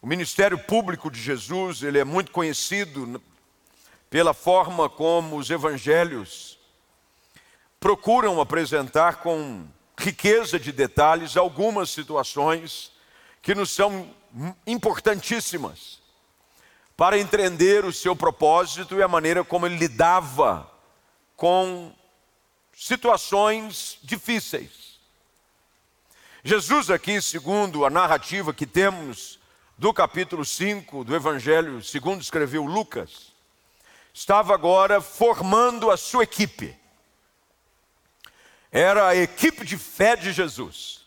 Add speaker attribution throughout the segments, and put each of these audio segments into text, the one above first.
Speaker 1: O ministério público de Jesus, ele é muito conhecido pela forma como os evangelhos procuram apresentar com riqueza de detalhes algumas situações que nos são importantíssimas para entender o seu propósito e a maneira como ele lidava com situações difíceis. Jesus, aqui, segundo a narrativa que temos do capítulo 5 do Evangelho, segundo escreveu Lucas, estava agora formando a sua equipe. Era a equipe de fé de Jesus.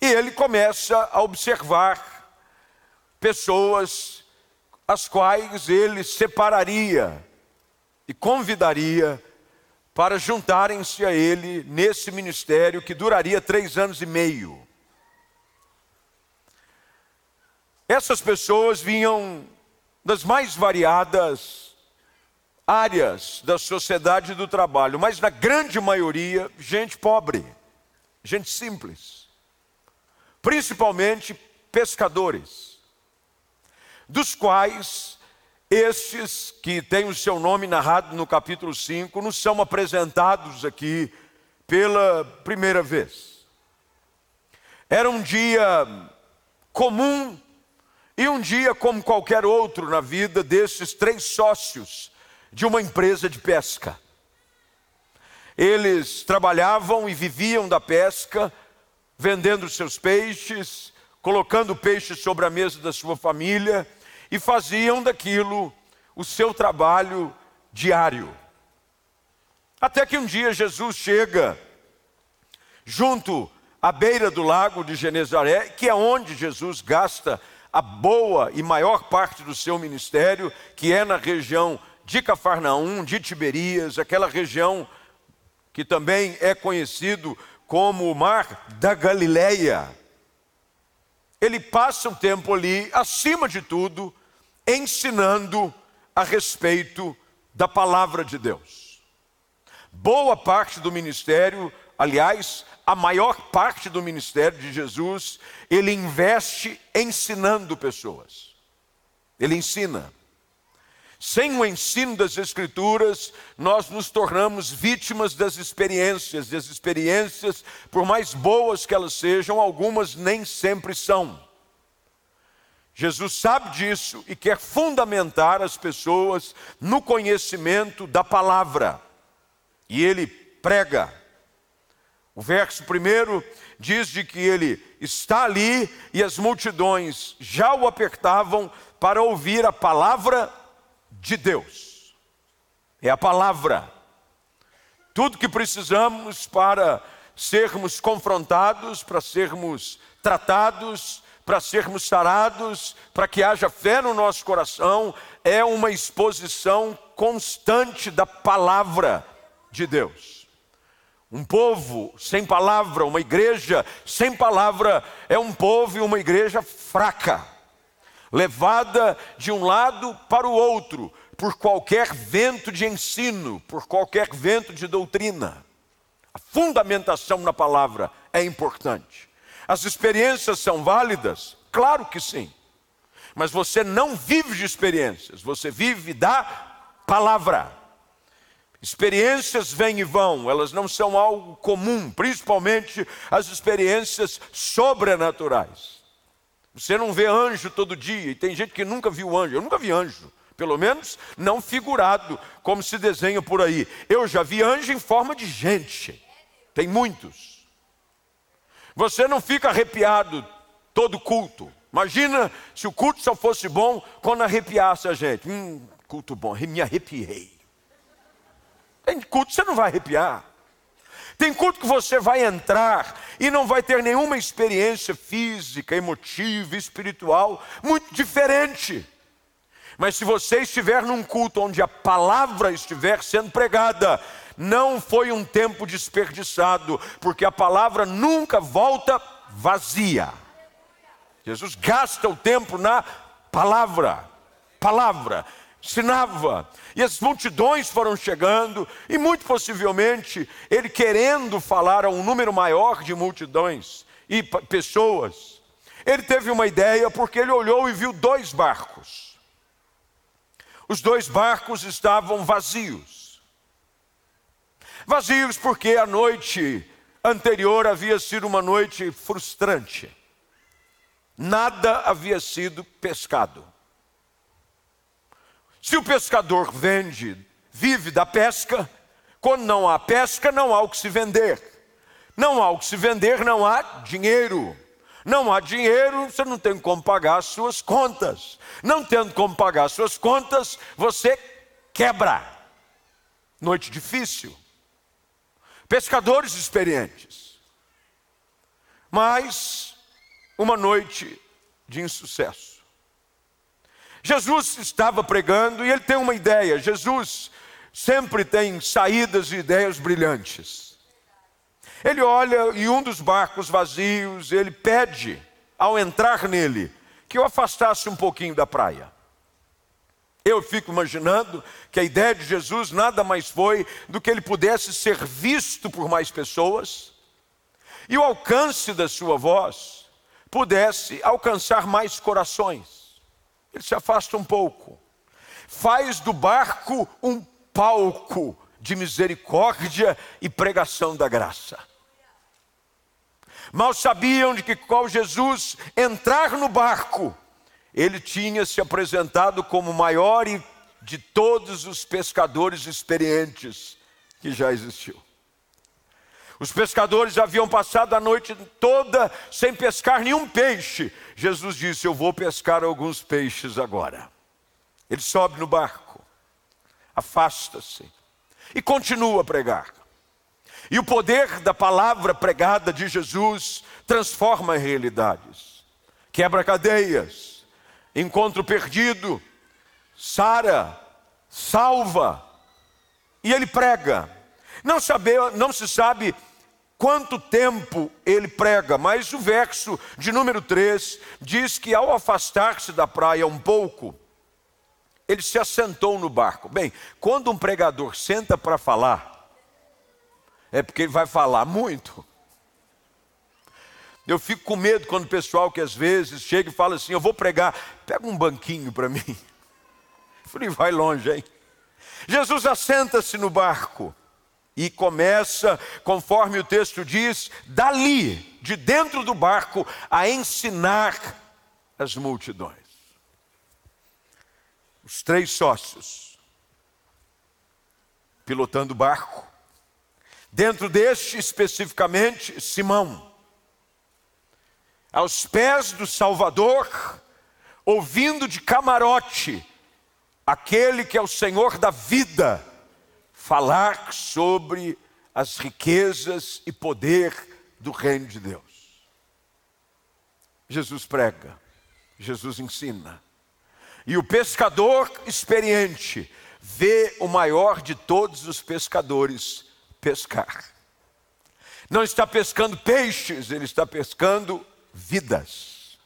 Speaker 1: E ele começa a observar pessoas as quais ele separaria e convidaria para juntarem-se a ele nesse ministério que duraria três anos e meio. Essas pessoas vinham das mais variadas áreas da sociedade do trabalho, mas na grande maioria, gente pobre, gente simples, principalmente pescadores, dos quais estes que têm o seu nome narrado no capítulo 5 nos são apresentados aqui pela primeira vez. Era um dia comum e um dia como qualquer outro na vida desses três sócios de uma empresa de pesca. Eles trabalhavam e viviam da pesca, vendendo seus peixes, colocando peixes sobre a mesa da sua família e faziam daquilo o seu trabalho diário. Até que um dia Jesus chega junto à beira do lago de Genezaré, que é onde Jesus gasta a boa e maior parte do seu ministério, que é na região de Cafarnaum, de Tiberias, aquela região que também é conhecido como o Mar da Galileia. Ele passa um tempo ali, acima de tudo, ensinando a respeito da palavra de Deus. Boa parte do ministério, aliás, a maior parte do ministério de Jesus, ele investe ensinando pessoas. Ele ensina. Sem o ensino das Escrituras, nós nos tornamos vítimas das experiências, e as experiências, por mais boas que elas sejam, algumas nem sempre são. Jesus sabe disso e quer fundamentar as pessoas no conhecimento da palavra. E ele prega. O verso primeiro diz de que ele está ali e as multidões já o apertavam para ouvir a palavra de Deus. É a palavra. Tudo que precisamos para sermos confrontados, para sermos tratados, para sermos sarados, para que haja fé no nosso coração, é uma exposição constante da palavra de Deus. Um povo sem palavra, uma igreja sem palavra, é um povo e uma igreja fraca, levada de um lado para o outro, por qualquer vento de ensino, por qualquer vento de doutrina. A fundamentação na palavra é importante. As experiências são válidas? Claro que sim. Mas você não vive de experiências, você vive da palavra. Experiências vêm e vão, elas não são algo comum, principalmente as experiências sobrenaturais. Você não vê anjo todo dia, e tem gente que nunca viu anjo. Eu nunca vi anjo, pelo menos não figurado, como se desenha por aí. Eu já vi anjo em forma de gente, tem muitos. Você não fica arrepiado todo culto. Imagina se o culto só fosse bom quando arrepiasse a gente. Hum, culto bom, me arrepiei. Tem culto que você não vai arrepiar. Tem culto que você vai entrar e não vai ter nenhuma experiência física, emotiva, espiritual muito diferente. Mas se você estiver num culto onde a palavra estiver sendo pregada, não foi um tempo desperdiçado, porque a palavra nunca volta vazia. Jesus gasta o tempo na palavra, palavra, ensinava, e as multidões foram chegando, e muito possivelmente ele querendo falar a um número maior de multidões e pessoas, ele teve uma ideia porque ele olhou e viu dois barcos. Os dois barcos estavam vazios. Vazios porque a noite anterior havia sido uma noite frustrante. Nada havia sido pescado. Se o pescador vende, vive da pesca, quando não há pesca, não há o que se vender. Não há o que se vender, não há dinheiro. Não há dinheiro, você não tem como pagar as suas contas. Não tendo como pagar as suas contas, você quebra. Noite difícil. Pescadores experientes. Mas uma noite de insucesso. Jesus estava pregando e ele tem uma ideia. Jesus sempre tem saídas e ideias brilhantes. Ele olha em um dos barcos vazios, ele pede, ao entrar nele, que eu afastasse um pouquinho da praia. Eu fico imaginando que a ideia de Jesus nada mais foi do que ele pudesse ser visto por mais pessoas e o alcance da sua voz pudesse alcançar mais corações. Ele se afasta um pouco, faz do barco um palco de misericórdia e pregação da graça. Mal sabiam de que ao Jesus entrar no barco, ele tinha se apresentado como o maior de todos os pescadores experientes que já existiu. Os pescadores haviam passado a noite toda sem pescar nenhum peixe. Jesus disse: Eu vou pescar alguns peixes agora. Ele sobe no barco, afasta-se e continua a pregar. E o poder da palavra pregada de Jesus transforma realidades, quebra cadeias, encontro perdido, sara, salva, e ele prega. Não, sabe, não se sabe quanto tempo ele prega, mas o verso de número 3 diz que ao afastar-se da praia um pouco, ele se assentou no barco. Bem, quando um pregador senta para falar, é porque ele vai falar muito. Eu fico com medo quando o pessoal que às vezes chega e fala assim: Eu vou pregar, pega um banquinho para mim. Eu falei: Vai longe, hein? Jesus assenta-se no barco e começa, conforme o texto diz, dali, de dentro do barco, a ensinar as multidões. Os três sócios, pilotando o barco, dentro deste especificamente, Simão, aos pés do Salvador, ouvindo de camarote, aquele que é o Senhor da vida, falar sobre as riquezas e poder do reino de Deus. Jesus prega, Jesus ensina. E o pescador experiente vê o maior de todos os pescadores pescar. Não está pescando peixes, ele está pescando vidas.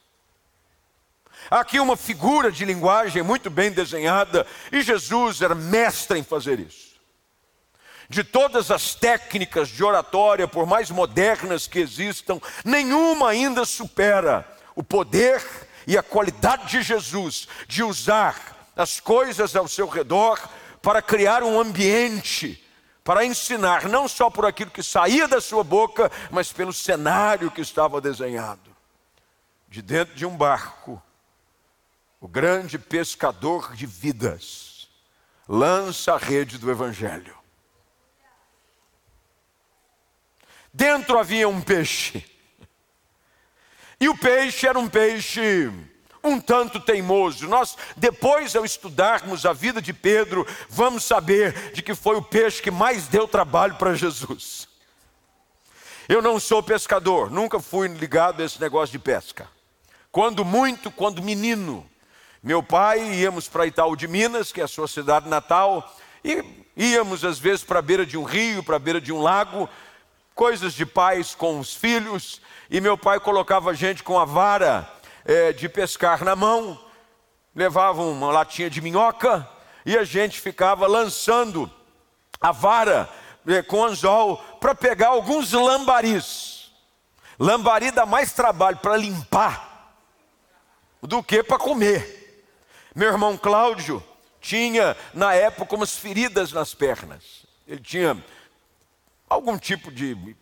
Speaker 1: Aqui uma figura de linguagem muito bem desenhada, e Jesus era mestre em fazer isso de todas as técnicas de oratória, por mais modernas que existam, nenhuma ainda supera o poder e a qualidade de Jesus de usar as coisas ao seu redor para criar um ambiente, para ensinar, não só por aquilo que saía da sua boca, mas pelo cenário que estava desenhado. De dentro de um barco, o grande pescador de vidas lança a rede do Evangelho. Dentro havia um peixe. E o peixe era um peixe um tanto teimoso. Nós, depois, ao estudarmos a vida de Pedro, vamos saber de que foi o peixe que mais deu trabalho para Jesus. Eu não sou pescador, nunca fui ligado a esse negócio de pesca. Quando muito, quando menino, meu pai íamos para Itaú de Minas, que é a sua cidade natal, e íamos às vezes para a beira de um rio, para a beira de um lago, coisas de pais com os filhos, e meu pai colocava a gente com a vara é, de pescar na mão, levava uma latinha de minhoca, e a gente ficava lançando a vara é, com anzol para pegar alguns lambaris. Lambari dá mais trabalho para limpar do que para comer. Meu irmão Cláudio tinha, na época, umas feridas nas pernas. Ele tinha algum tipo de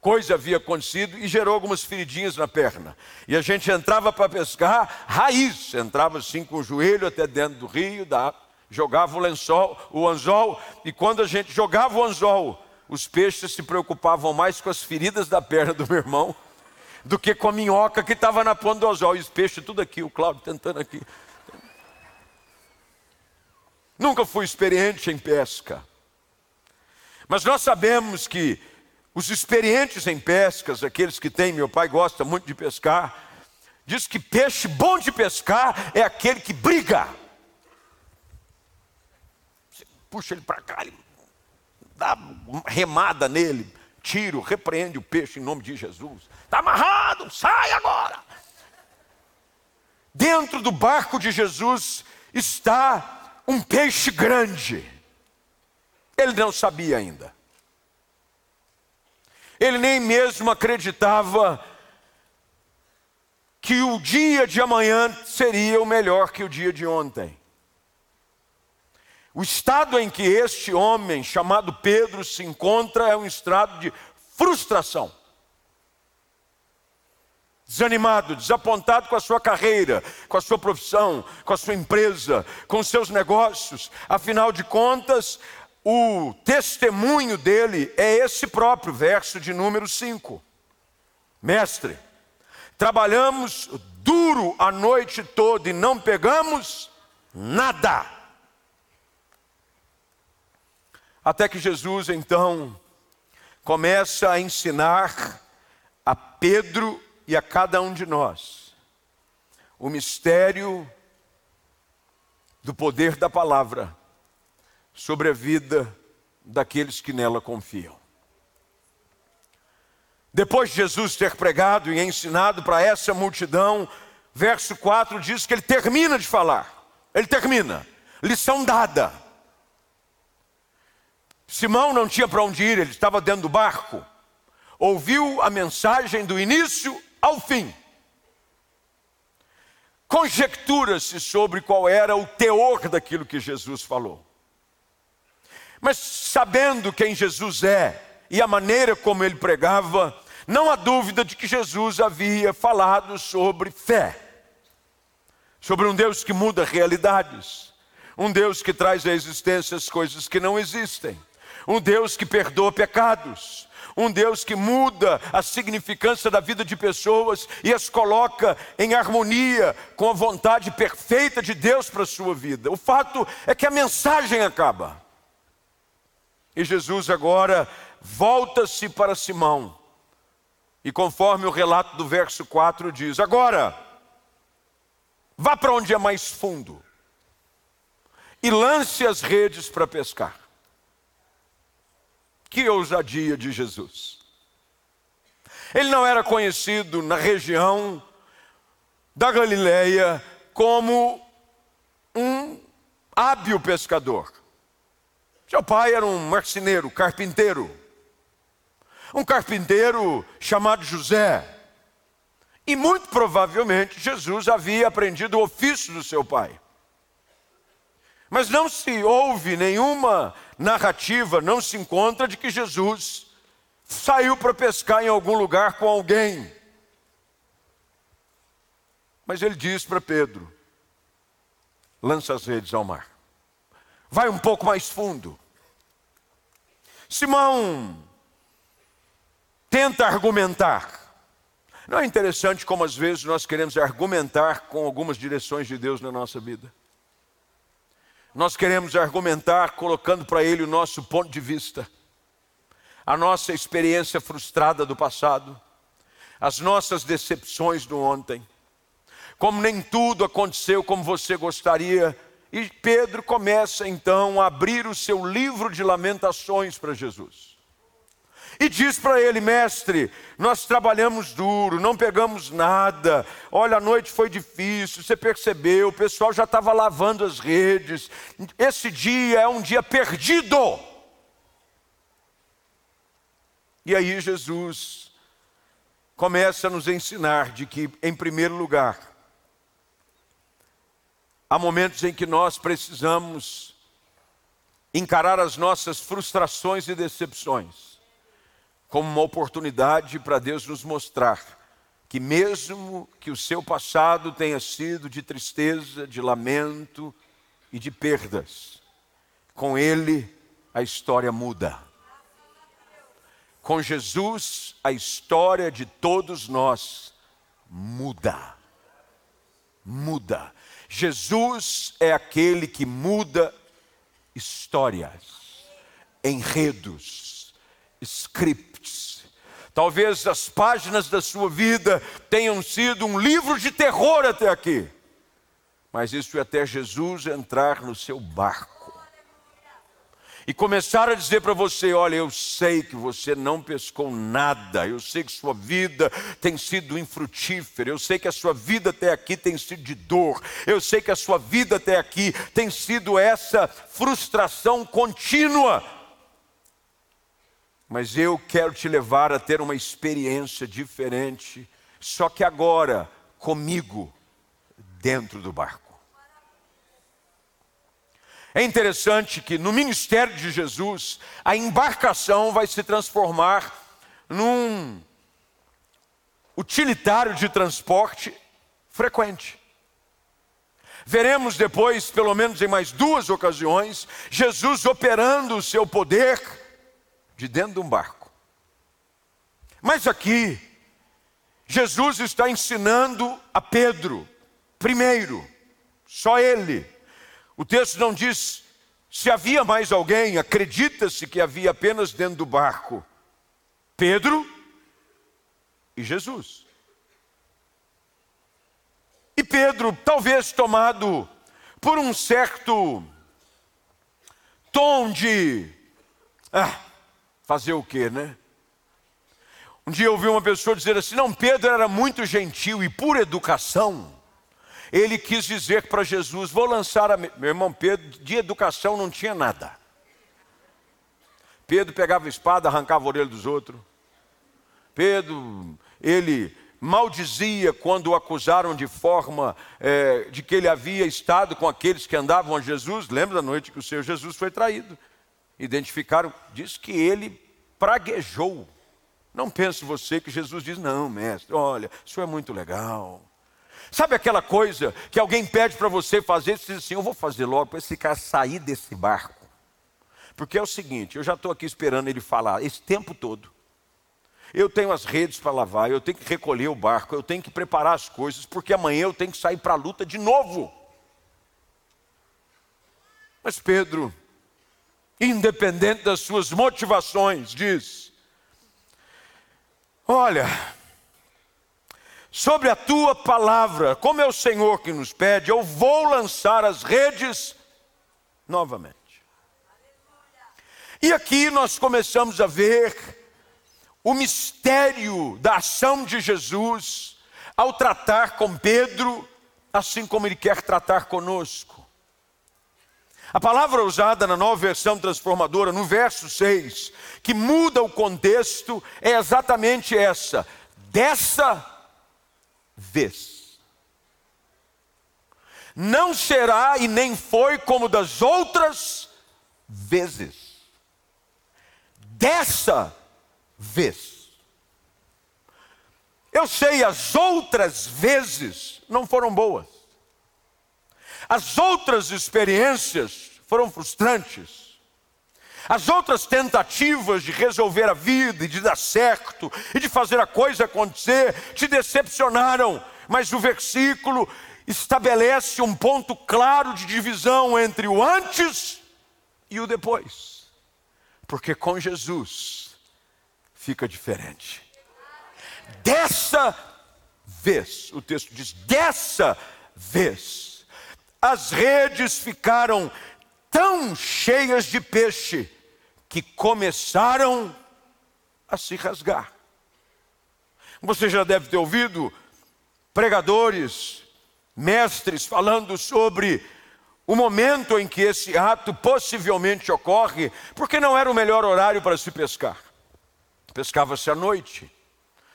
Speaker 1: coisa havia acontecido e gerou algumas feridinhas na perna. E a gente entrava para pescar, raiz, entrava assim com o joelho até dentro do rio, da, jogava o lençol, o anzol, e quando a gente jogava o anzol, os peixes se preocupavam mais com as feridas da perna do meu irmão do que com a minhoca que estava na ponta do anzol. E os peixes tudo aqui, o Cláudio tentando aqui. Nunca fui experiente em pesca. Mas nós sabemos que os experientes em pescas, aqueles que têm, meu pai gosta muito de pescar, diz que peixe bom de pescar é aquele que briga. Você puxa ele para cá, ele dá remada nele, tiro, repreende o peixe em nome de Jesus. Está amarrado, sai agora. Dentro do barco de Jesus está um peixe grande. Ele não sabia ainda. Ele nem mesmo acreditava que o dia de amanhã seria o melhor que o dia de ontem. O estado em que este homem, chamado Pedro, se encontra é um estado de frustração. Desanimado, desapontado com a sua carreira, com a sua profissão, com a sua empresa, com os seus negócios. Afinal de contas, o testemunho dele é esse próprio, verso de número 5. Mestre, trabalhamos duro a noite toda e não pegamos nada. Até que Jesus então começa a ensinar a Pedro e a cada um de nós o mistério do poder da palavra sobre a vida daqueles que nela confiam. Depois de Jesus ter pregado e ensinado para essa multidão, verso 4 diz que ele termina de falar. Ele termina. Lição dada. Simão não tinha para onde ir, ele estava dentro do barco. Ouviu a mensagem do início ao fim. Conjectura-se sobre qual era o teor daquilo que Jesus falou. Mas sabendo quem Jesus é e a maneira como ele pregava, não há dúvida de que Jesus havia falado sobre fé, sobre um Deus que muda realidades, um Deus que traz à existência as coisas que não existem, um Deus que perdoa pecados, um Deus que muda a significância da vida de pessoas e as coloca em harmonia com a vontade perfeita de Deus para a sua vida. O fato é que a mensagem acaba. E Jesus agora volta-se para Simão. E conforme o relato do verso 4 diz: Agora, vá para onde é mais fundo e lance as redes para pescar. Que ousadia de Jesus. Ele não era conhecido na região da Galileia como um hábil pescador. Seu pai era um marceneiro, carpinteiro. Um carpinteiro chamado José. E muito provavelmente Jesus havia aprendido o ofício do seu pai. Mas não se ouve nenhuma narrativa, não se encontra de que Jesus saiu para pescar em algum lugar com alguém. Mas ele diz para Pedro: lança as redes ao mar. Vai um pouco mais fundo. Simão tenta argumentar. Não é interessante como às vezes nós queremos argumentar com algumas direções de Deus na nossa vida? Nós queremos argumentar colocando para Ele o nosso ponto de vista, a nossa experiência frustrada do passado, as nossas decepções do ontem. Como nem tudo aconteceu como você gostaria, e Pedro começa então a abrir o seu livro de lamentações para Jesus. E diz para ele, mestre, nós trabalhamos duro, não pegamos nada. Olha, a noite foi difícil, você percebeu, o pessoal já estava lavando as redes. Esse dia é um dia perdido. E aí Jesus começa a nos ensinar de que, em primeiro lugar, há momentos em que nós precisamos encarar as nossas frustrações e decepções como uma oportunidade para Deus nos mostrar que, mesmo que o seu passado tenha sido de tristeza, de lamento e de perdas, com Ele a história muda. Com Jesus, a história de todos nós muda. Muda. Jesus é aquele que muda histórias, enredos, scripts. Talvez as páginas da sua vida tenham sido um livro de terror até aqui, mas isso é até Jesus entrar no seu barco e começar a dizer para você: olha, eu sei que você não pescou nada, eu sei que sua vida tem sido infrutífera, eu sei que a sua vida até aqui tem sido de dor, eu sei que a sua vida até aqui tem sido essa frustração contínua. Mas eu quero te levar a ter uma experiência diferente, só que agora, comigo, dentro do barco. É interessante que no ministério de Jesus, a embarcação vai se transformar num utilitário de transporte frequente. Veremos depois, pelo menos em mais duas ocasiões, Jesus operando o seu poder de dentro de um barco. Mas aqui, Jesus está ensinando a Pedro, primeiro, só ele, o texto não diz se havia mais alguém, acredita-se que havia apenas dentro do barco Pedro e Jesus. E Pedro, talvez tomado por um certo tom de ah, fazer o quê, né? Um dia eu ouvi uma pessoa dizer assim: não, Pedro era muito gentil e por educação ele quis dizer para Jesus: Vou lançar a. Meu irmão Pedro, de educação não tinha nada. Pedro pegava a espada, arrancava a orelha dos outros. Pedro, ele maldizia quando o acusaram de forma é, de que ele havia estado com aqueles que andavam a Jesus. Lembra da noite que o Senhor Jesus foi traído? Identificaram, diz que ele praguejou. Não pense você que Jesus diz, não, mestre, olha, isso é muito legal. Sabe aquela coisa que alguém pede para você fazer, você diz assim: Eu vou fazer logo para esse cara sair desse barco. Porque é o seguinte: eu já estou aqui esperando ele falar esse tempo todo. Eu tenho as redes para lavar, eu tenho que recolher o barco, eu tenho que preparar as coisas, porque amanhã eu tenho que sair para a luta de novo. Mas Pedro, independente das suas motivações, diz: Olha, sobre a tua palavra, como é o Senhor que nos pede, eu vou lançar as redes novamente. E aqui nós começamos a ver o mistério da ação de Jesus ao tratar com Pedro, assim como ele quer tratar conosco. A palavra usada na nova versão transformadora, no verso 6, que muda o contexto, é exatamente essa: dessa vez. Não será e nem foi como das outras vezes. Dessa vez. Eu sei, as outras vezes não foram boas. As outras experiências foram frustrantes. As outras tentativas de resolver a vida e de dar certo e de fazer a coisa acontecer te decepcionaram, mas o versículo estabelece um ponto claro de divisão entre o antes e o depois, porque com Jesus fica diferente. Dessa vez, o texto diz: dessa vez, as redes ficaram tão cheias de peixe que começaram a se rasgar. Você já deve ter ouvido pregadores, mestres falando sobre o momento em que esse ato possivelmente ocorre, porque não era o melhor horário para se pescar. Pescava-se à noite.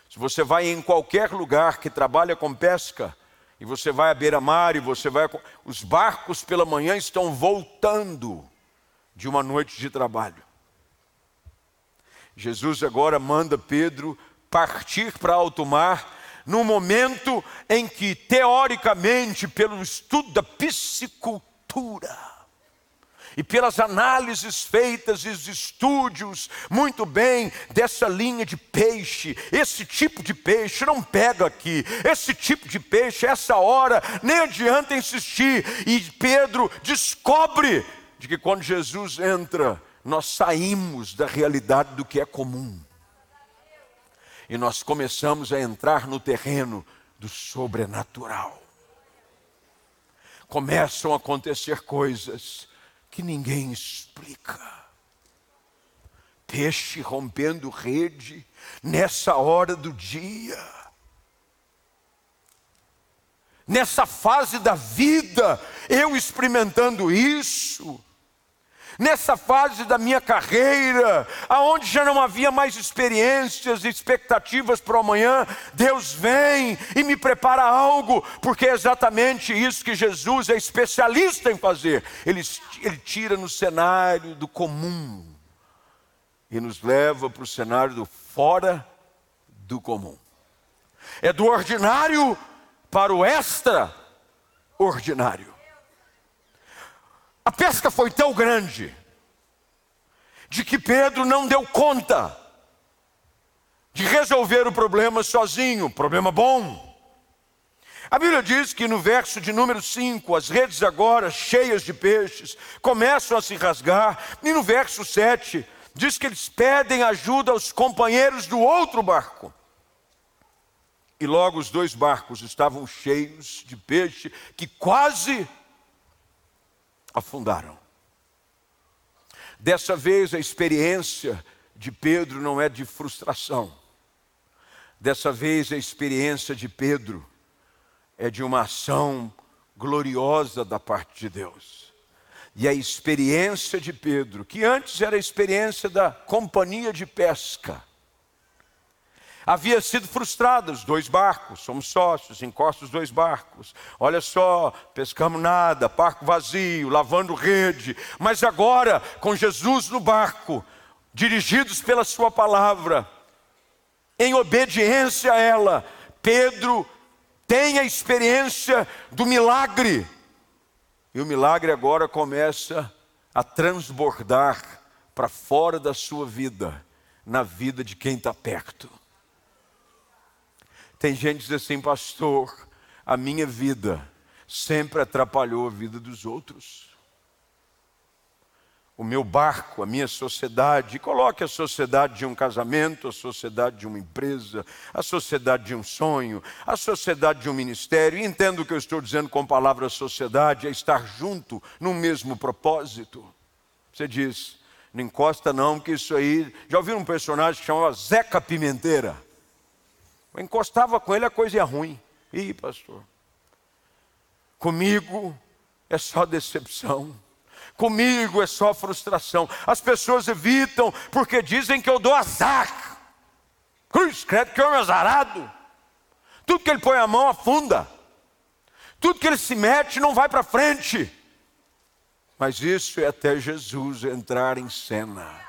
Speaker 1: Se você vai em qualquer lugar que trabalha com pesca, e você vai à beira-mar e você vai. Os barcos pela manhã estão voltando de uma noite de trabalho. Jesus agora manda Pedro partir para alto mar, no momento em que, teoricamente, pelo estudo da piscicultura, e pelas análises feitas e os estúdios muito bem dessa linha de peixe, esse tipo de peixe não pega aqui, esse tipo de peixe, essa hora, nem adianta insistir. E Pedro descobre de que quando Jesus entra, nós saímos da realidade do que é comum. E nós começamos a entrar no terreno do sobrenatural. Começam a acontecer coisas que ninguém explica. Peixe rompendo rede nessa hora do dia. Nessa fase da vida, eu experimentando isso nessa fase da minha carreira, aonde já não havia mais experiências e expectativas para o amanhã, Deus vem e me prepara algo, porque é exatamente isso que Jesus é especialista em fazer. Ele, ele tira no cenário do comum e nos leva para o cenário do fora do comum. É do ordinário para o extraordinário. Pesca foi tão grande de que Pedro não deu conta de resolver o problema sozinho, problema bom. A Bíblia diz que no verso de número 5, as redes agora cheias de peixes começam a se rasgar, e no verso 7 diz que eles pedem ajuda aos companheiros do outro barco. E logo os dois barcos estavam cheios de peixe que quase afundaram. Dessa vez a experiência de Pedro não é de frustração. Dessa vez a experiência de Pedro é de uma ação gloriosa da parte de Deus. E a experiência de Pedro, que antes era a experiência da companhia de pesca, havia sido frustrada. Os dois barcos, somos sócios, encosta os dois barcos. Olha só, pescamos nada, barco vazio, lavando rede. Mas agora, com Jesus no barco, dirigidos pela Sua palavra, em obediência a ela, Pedro tem a experiência do milagre. E o milagre agora começa a transbordar para fora da sua vida, na vida de quem está perto. Tem gente que diz assim, pastor, a minha vida sempre atrapalhou a vida dos outros. O meu barco, a minha sociedade, coloque a sociedade de um casamento, a sociedade de uma empresa, a sociedade de um sonho, a sociedade de um ministério. E entendo o que eu estou dizendo com a palavra sociedade, é estar junto no mesmo propósito. Você diz, não encosta não, que isso aí. Já ouviram um personagem que chamava Zeca Pimenteira? Eu encostava com ele, a coisa ia ruim. Ih, pastor, comigo é só decepção. Comigo é só frustração. As pessoas evitam porque dizem que eu dou azar. Cruz, credo que um azarado. Tudo que ele põe a mão afunda. Tudo que ele se mete não vai para frente. Mas isso é até Jesus entrar em cena.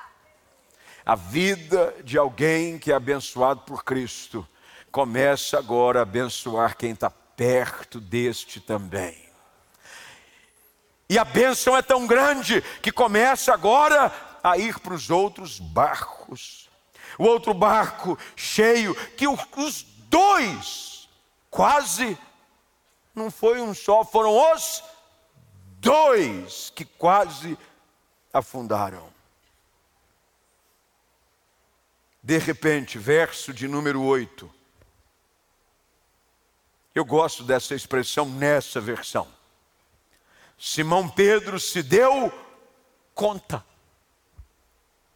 Speaker 1: A vida de alguém que é abençoado por Cristo começa agora a abençoar quem está perto deste também. E a bênção é tão grande que começa agora a ir para os outros barcos. O outro barco cheio, que os dois, quase, não foi um só, foram os dois que quase afundaram. De repente, verso de número 8. Eu gosto dessa expressão nessa versão. Simão Pedro se deu conta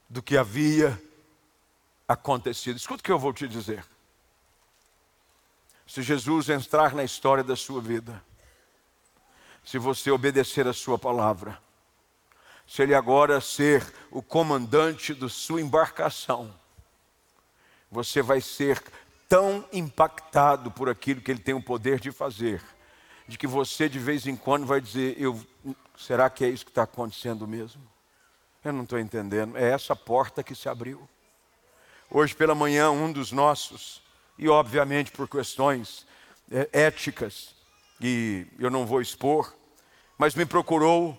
Speaker 1: do que havia acontecido. Escuta o que eu vou te dizer. Se Jesus entrar na história da sua vida, se você obedecer a sua palavra, se ele agora ser o comandante da sua embarcação, você vai ser tão impactado por aquilo que ele tem o poder de fazer, de que você de vez em quando vai dizer: eu, será que é isso que está acontecendo mesmo? Eu não estou entendendo. É essa porta que se abriu. Hoje pela manhã, um dos nossos, e obviamente por questões é, éticas, e eu não vou expor, mas me procurou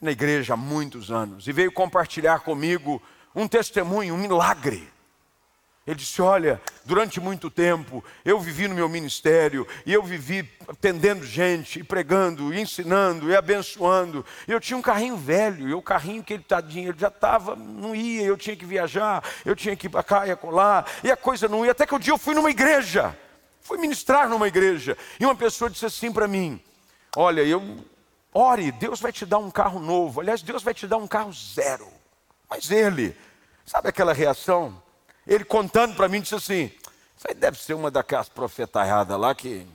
Speaker 1: na igreja há muitos anos e veio compartilhar comigo um testemunho, um milagre. Ele disse: Olha, durante muito tempo eu vivi no meu ministério e eu vivi atendendo gente, e pregando, e ensinando, e abençoando. Eu tinha um carrinho velho, e o carrinho que ele tadinho, ele já estava, não ia, eu tinha que viajar, eu tinha que ir para cá e acolá, e a coisa não ia. Até que um dia eu fui numa igreja, fui ministrar numa igreja, e uma pessoa disse assim para mim: Olha, eu ore, Deus vai te dar um carro novo. Aliás, Deus vai te dar um carro zero. Mas ele, sabe aquela reação? Ele contando para mim, disse assim: Isso aí deve ser uma daquelas profetaiadas lá que.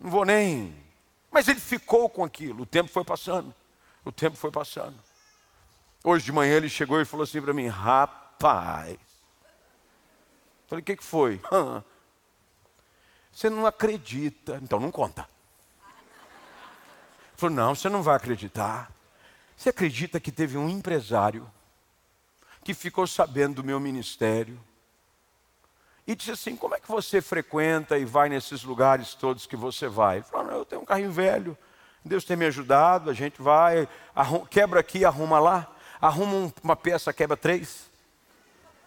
Speaker 1: Não vou nem. Mas ele ficou com aquilo. O tempo foi passando. O tempo foi passando. Hoje de manhã ele chegou e falou assim para mim: Rapaz. Falei: O que, que foi? Você não acredita. Então não conta. Ele falou: Não, você não vai acreditar. Você acredita que teve um empresário que ficou sabendo do meu ministério e disse assim: Como é que você frequenta e vai nesses lugares todos que você vai? Ele falou: Eu tenho um carrinho velho, Deus tem me ajudado, a gente vai, quebra aqui, arruma lá, arruma uma peça, quebra três.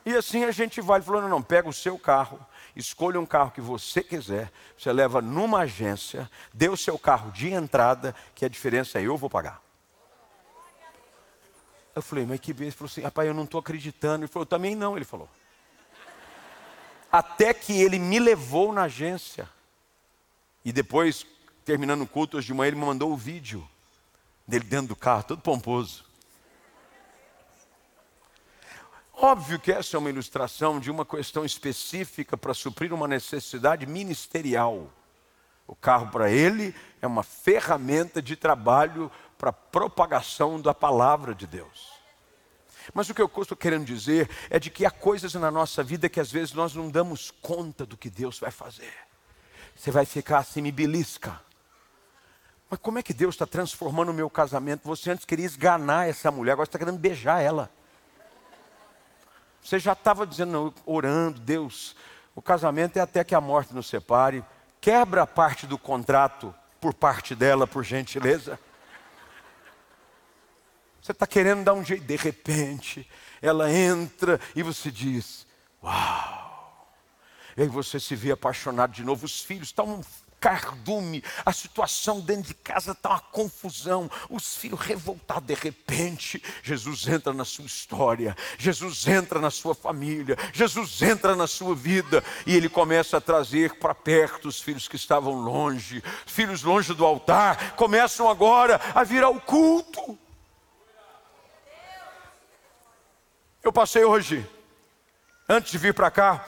Speaker 1: E assim a gente vai. Ele falou: Não, não, pega o seu carro, escolha um carro que você quiser, você leva numa agência, dê o seu carro de entrada, que a diferença eu vou pagar. Eu falei, mas que bem? Ele falou assim, rapaz, eu não estou acreditando. Ele falou, também não, ele falou. Até que ele me levou na agência. E depois, terminando o culto hoje de manhã, ele me mandou o vídeo dele dentro do carro, todo pomposo. Óbvio que essa é uma ilustração de uma questão específica para suprir uma necessidade ministerial. O carro para ele é uma ferramenta de trabalho para a propagação da palavra de Deus. Mas o que eu estou querendo dizer é de que há coisas na nossa vida que às vezes nós não damos conta do que Deus vai fazer. Você vai ficar assim, me belisca. Mas como é que Deus está transformando o meu casamento? Você antes queria esganar essa mulher, agora está querendo beijar ela. Você já estava dizendo, orando, Deus, o casamento é até que a morte nos separe. Quebra a parte do contrato por parte dela, por gentileza. Você está querendo dar um jeito, de repente, ela entra e você diz: Uau! E aí você se vê apaixonado de novo. Os filhos estão um cardume, a situação dentro de casa está uma confusão, os filhos revoltados. De repente, Jesus entra na sua história, Jesus entra na sua família, Jesus entra na sua vida e ele começa a trazer para perto os filhos que estavam longe, filhos longe do altar, começam agora a vir ao culto. Eu passei hoje, antes de vir para cá,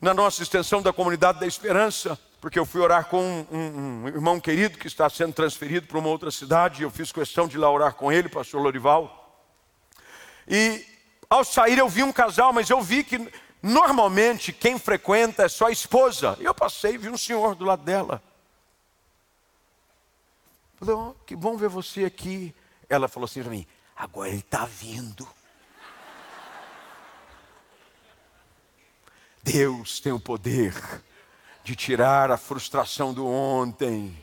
Speaker 1: na nossa extensão da comunidade da esperança, porque eu fui orar com um, um, um, irmão querido que está sendo transferido para uma outra cidade, e eu fiz questão de ir lá orar com ele, pastor Lorival. E ao sair eu vi um casal, mas eu vi que normalmente quem frequenta é só a esposa. E eu passei e vi um senhor do lado dela. Falei, oh, que bom ver você aqui. Ela falou assim para mim, agora ele está vindo. Deus tem o poder de tirar a frustração do ontem,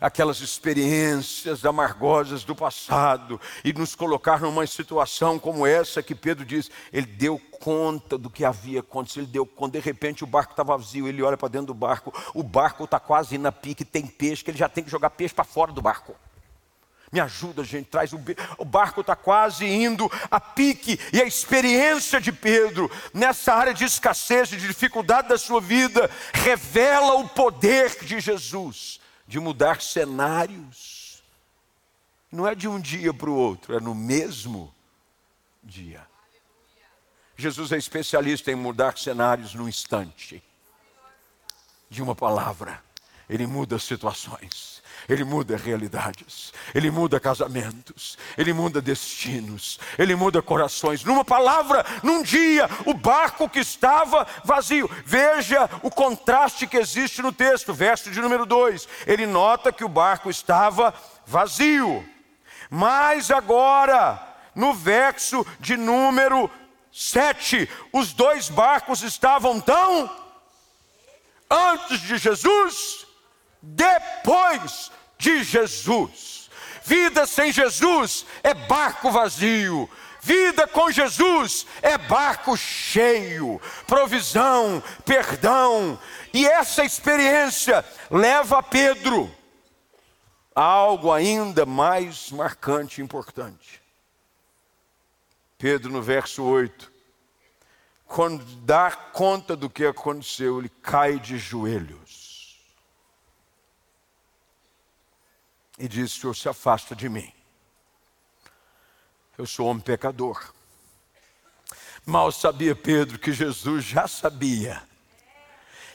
Speaker 1: aquelas experiências amargosas do passado e nos colocar numa situação como essa que Pedro diz, ele deu conta do que havia acontecido, ele deu conta, de repente o barco está vazio, ele olha para dentro do barco, o barco está quase indo a pique, tem peixe, que ele já tem que jogar peixe para fora do barco. Me ajuda, gente, traz o, o barco está quase indo a pique e a experiência de Pedro nessa área de escassez, de dificuldade da sua vida, revela o poder de Jesus de mudar cenários. Não é de um dia para o outro, é no mesmo dia. Jesus é especialista em mudar cenários num instante, de uma palavra. ele muda situações. Ele muda realidades, ele muda casamentos, ele muda destinos, ele muda corações. Numa palavra, num dia, o barco que estava vazio. Veja o contraste que existe no texto, verso de número 2. Ele nota que o barco estava vazio. Mas agora, no verso de número 7, os dois barcos estavam tão antes de Jesus depois de Jesus. Vida sem Jesus é barco vazio. Vida com Jesus é barco cheio, provisão, perdão. E essa experiência leva Pedro a algo ainda mais marcante e importante. Pedro, no verso 8, quando dá conta do que aconteceu, ele cai de joelhos. E disse: Senhor, se afasta de mim. Eu sou homem pecador. Mal sabia Pedro que Jesus já sabia.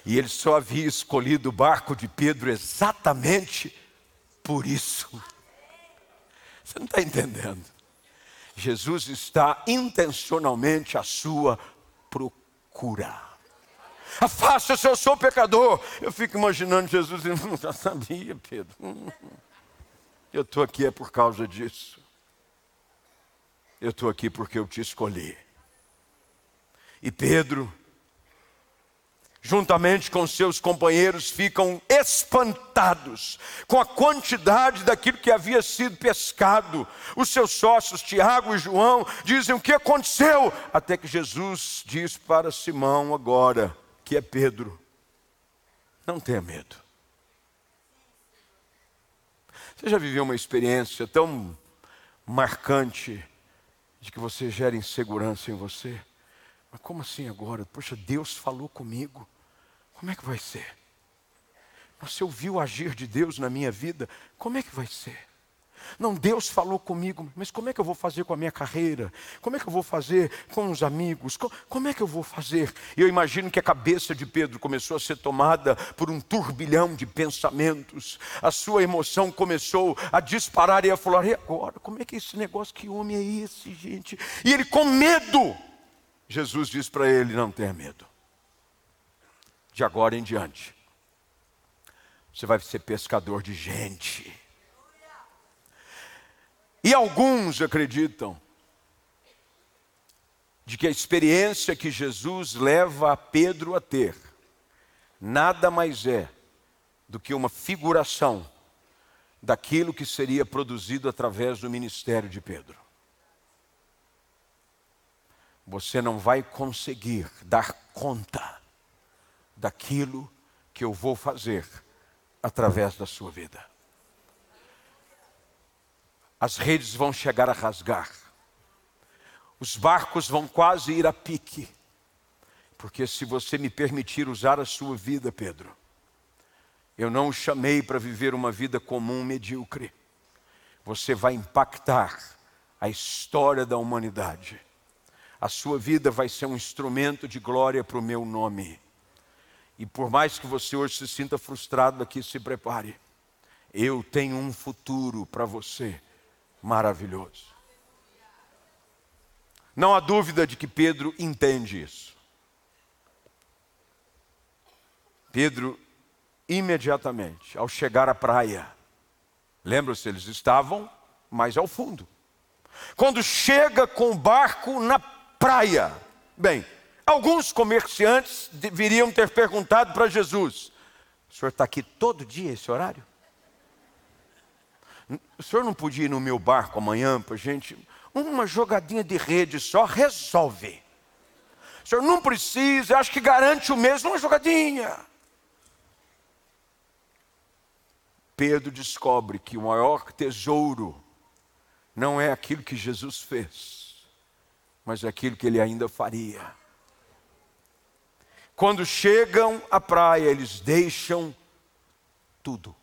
Speaker 1: E ele só havia escolhido o barco de Pedro exatamente por isso. Você não está entendendo? Jesus está intencionalmente à sua procura. Afasta-se, eu sou pecador. Eu fico imaginando Jesus, eu já sabia, Pedro. Eu estou aqui é por causa disso. Eu estou aqui porque eu te escolhi. E Pedro, juntamente com seus companheiros, ficam espantados com a quantidade daquilo que havia sido pescado. Os seus sócios, Tiago e João, dizem o que aconteceu, até que Jesus diz para Simão agora, que é Pedro: não tenha medo. Você já viveu uma experiência tão marcante de que você gera insegurança em você? Mas como assim agora? Poxa, Deus falou comigo. Como é que vai ser? Você ouviu o agir de Deus na minha vida? Como é que vai ser? Não, Deus falou comigo, mas como é que eu vou fazer com a minha carreira? Como é que eu vou fazer com os amigos? Como é que eu vou fazer? Eu imagino que a cabeça de Pedro começou a ser tomada por um turbilhão de pensamentos. A sua emoção começou a disparar e a falar: e agora? Como é que é esse negócio? Que homem é esse, gente? E ele com medo, Jesus diz para ele: não tenha medo. De agora em diante, você vai ser pescador de gente. E alguns acreditam de que a experiência que Jesus leva a Pedro a ter nada mais é do que uma figuração daquilo que seria produzido através do ministério de Pedro. Você não vai conseguir dar conta daquilo que eu vou fazer através da sua vida as redes vão chegar a rasgar, os barcos vão quase ir a pique, porque se você me permitir usar a sua vida, Pedro, eu não o chamei para viver uma vida comum, medíocre. Você vai impactar a história da humanidade. A sua vida vai ser um instrumento de glória para o meu nome. E por mais que você hoje se sinta frustrado aqui, se prepare. Eu tenho um futuro para você maravilhoso. Não há dúvida de que Pedro entende isso. Pedro, imediatamente, ao chegar à praia, lembra-se, eles estavam mais ao fundo. Quando chega com o barco na praia, bem, alguns comerciantes deveriam ter perguntado para Jesus: o senhor está aqui todo dia esse horário? O senhor não podia ir no meu barco amanhã para gente? Uma jogadinha de rede só resolve. O senhor não precisa, acho que garante o mesmo, uma jogadinha. Pedro descobre que o maior tesouro não é aquilo que Jesus fez, mas é aquilo que ele ainda faria. Quando chegam à praia, eles deixam tudo.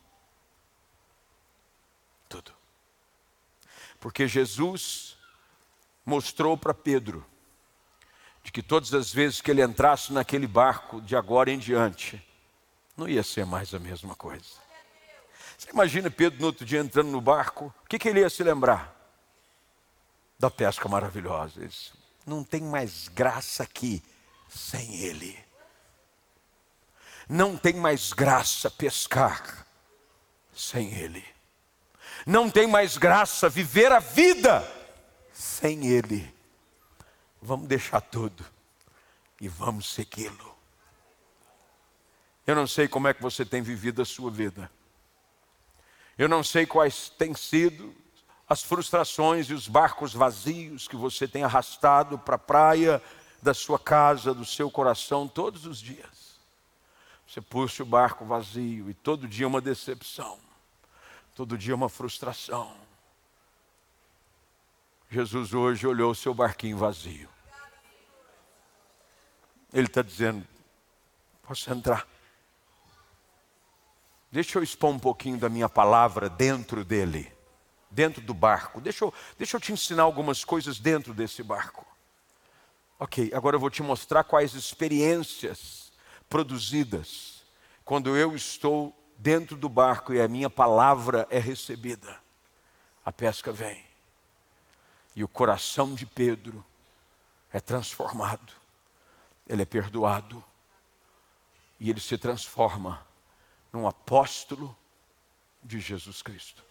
Speaker 1: Porque Jesus mostrou para Pedro de que todas as vezes que ele entrasse naquele barco, de agora em diante, não ia ser mais a mesma coisa. Você imagina Pedro no outro dia entrando no barco, o que, que ele ia se lembrar? Da pesca maravilhosa. Não tem mais graça aqui sem ele. Não tem mais graça pescar sem ele. Não tem mais graça viver a vida sem ele. Vamos deixar tudo e vamos segui-lo. Eu não sei como é que você tem vivido a sua vida. Eu não sei quais têm sido as frustrações e os barcos vazios que você tem arrastado para a praia da sua casa, do seu coração todos os dias. Você puxa o barco vazio e todo dia uma decepção, todo dia uma frustração. Jesus hoje olhou o seu barquinho vazio. Ele está dizendo: posso entrar. Deixa eu expor um pouquinho da minha palavra dentro dele, dentro do barco. Deixa eu, deixa eu te ensinar algumas coisas dentro desse barco. Ok, agora eu vou te mostrar quais experiências produzidas quando eu estou dentro do barco e a minha palavra é recebida. A pesca vem. E o coração de Pedro é transformado. Ele é perdoado. E ele se transforma num apóstolo de Jesus Cristo.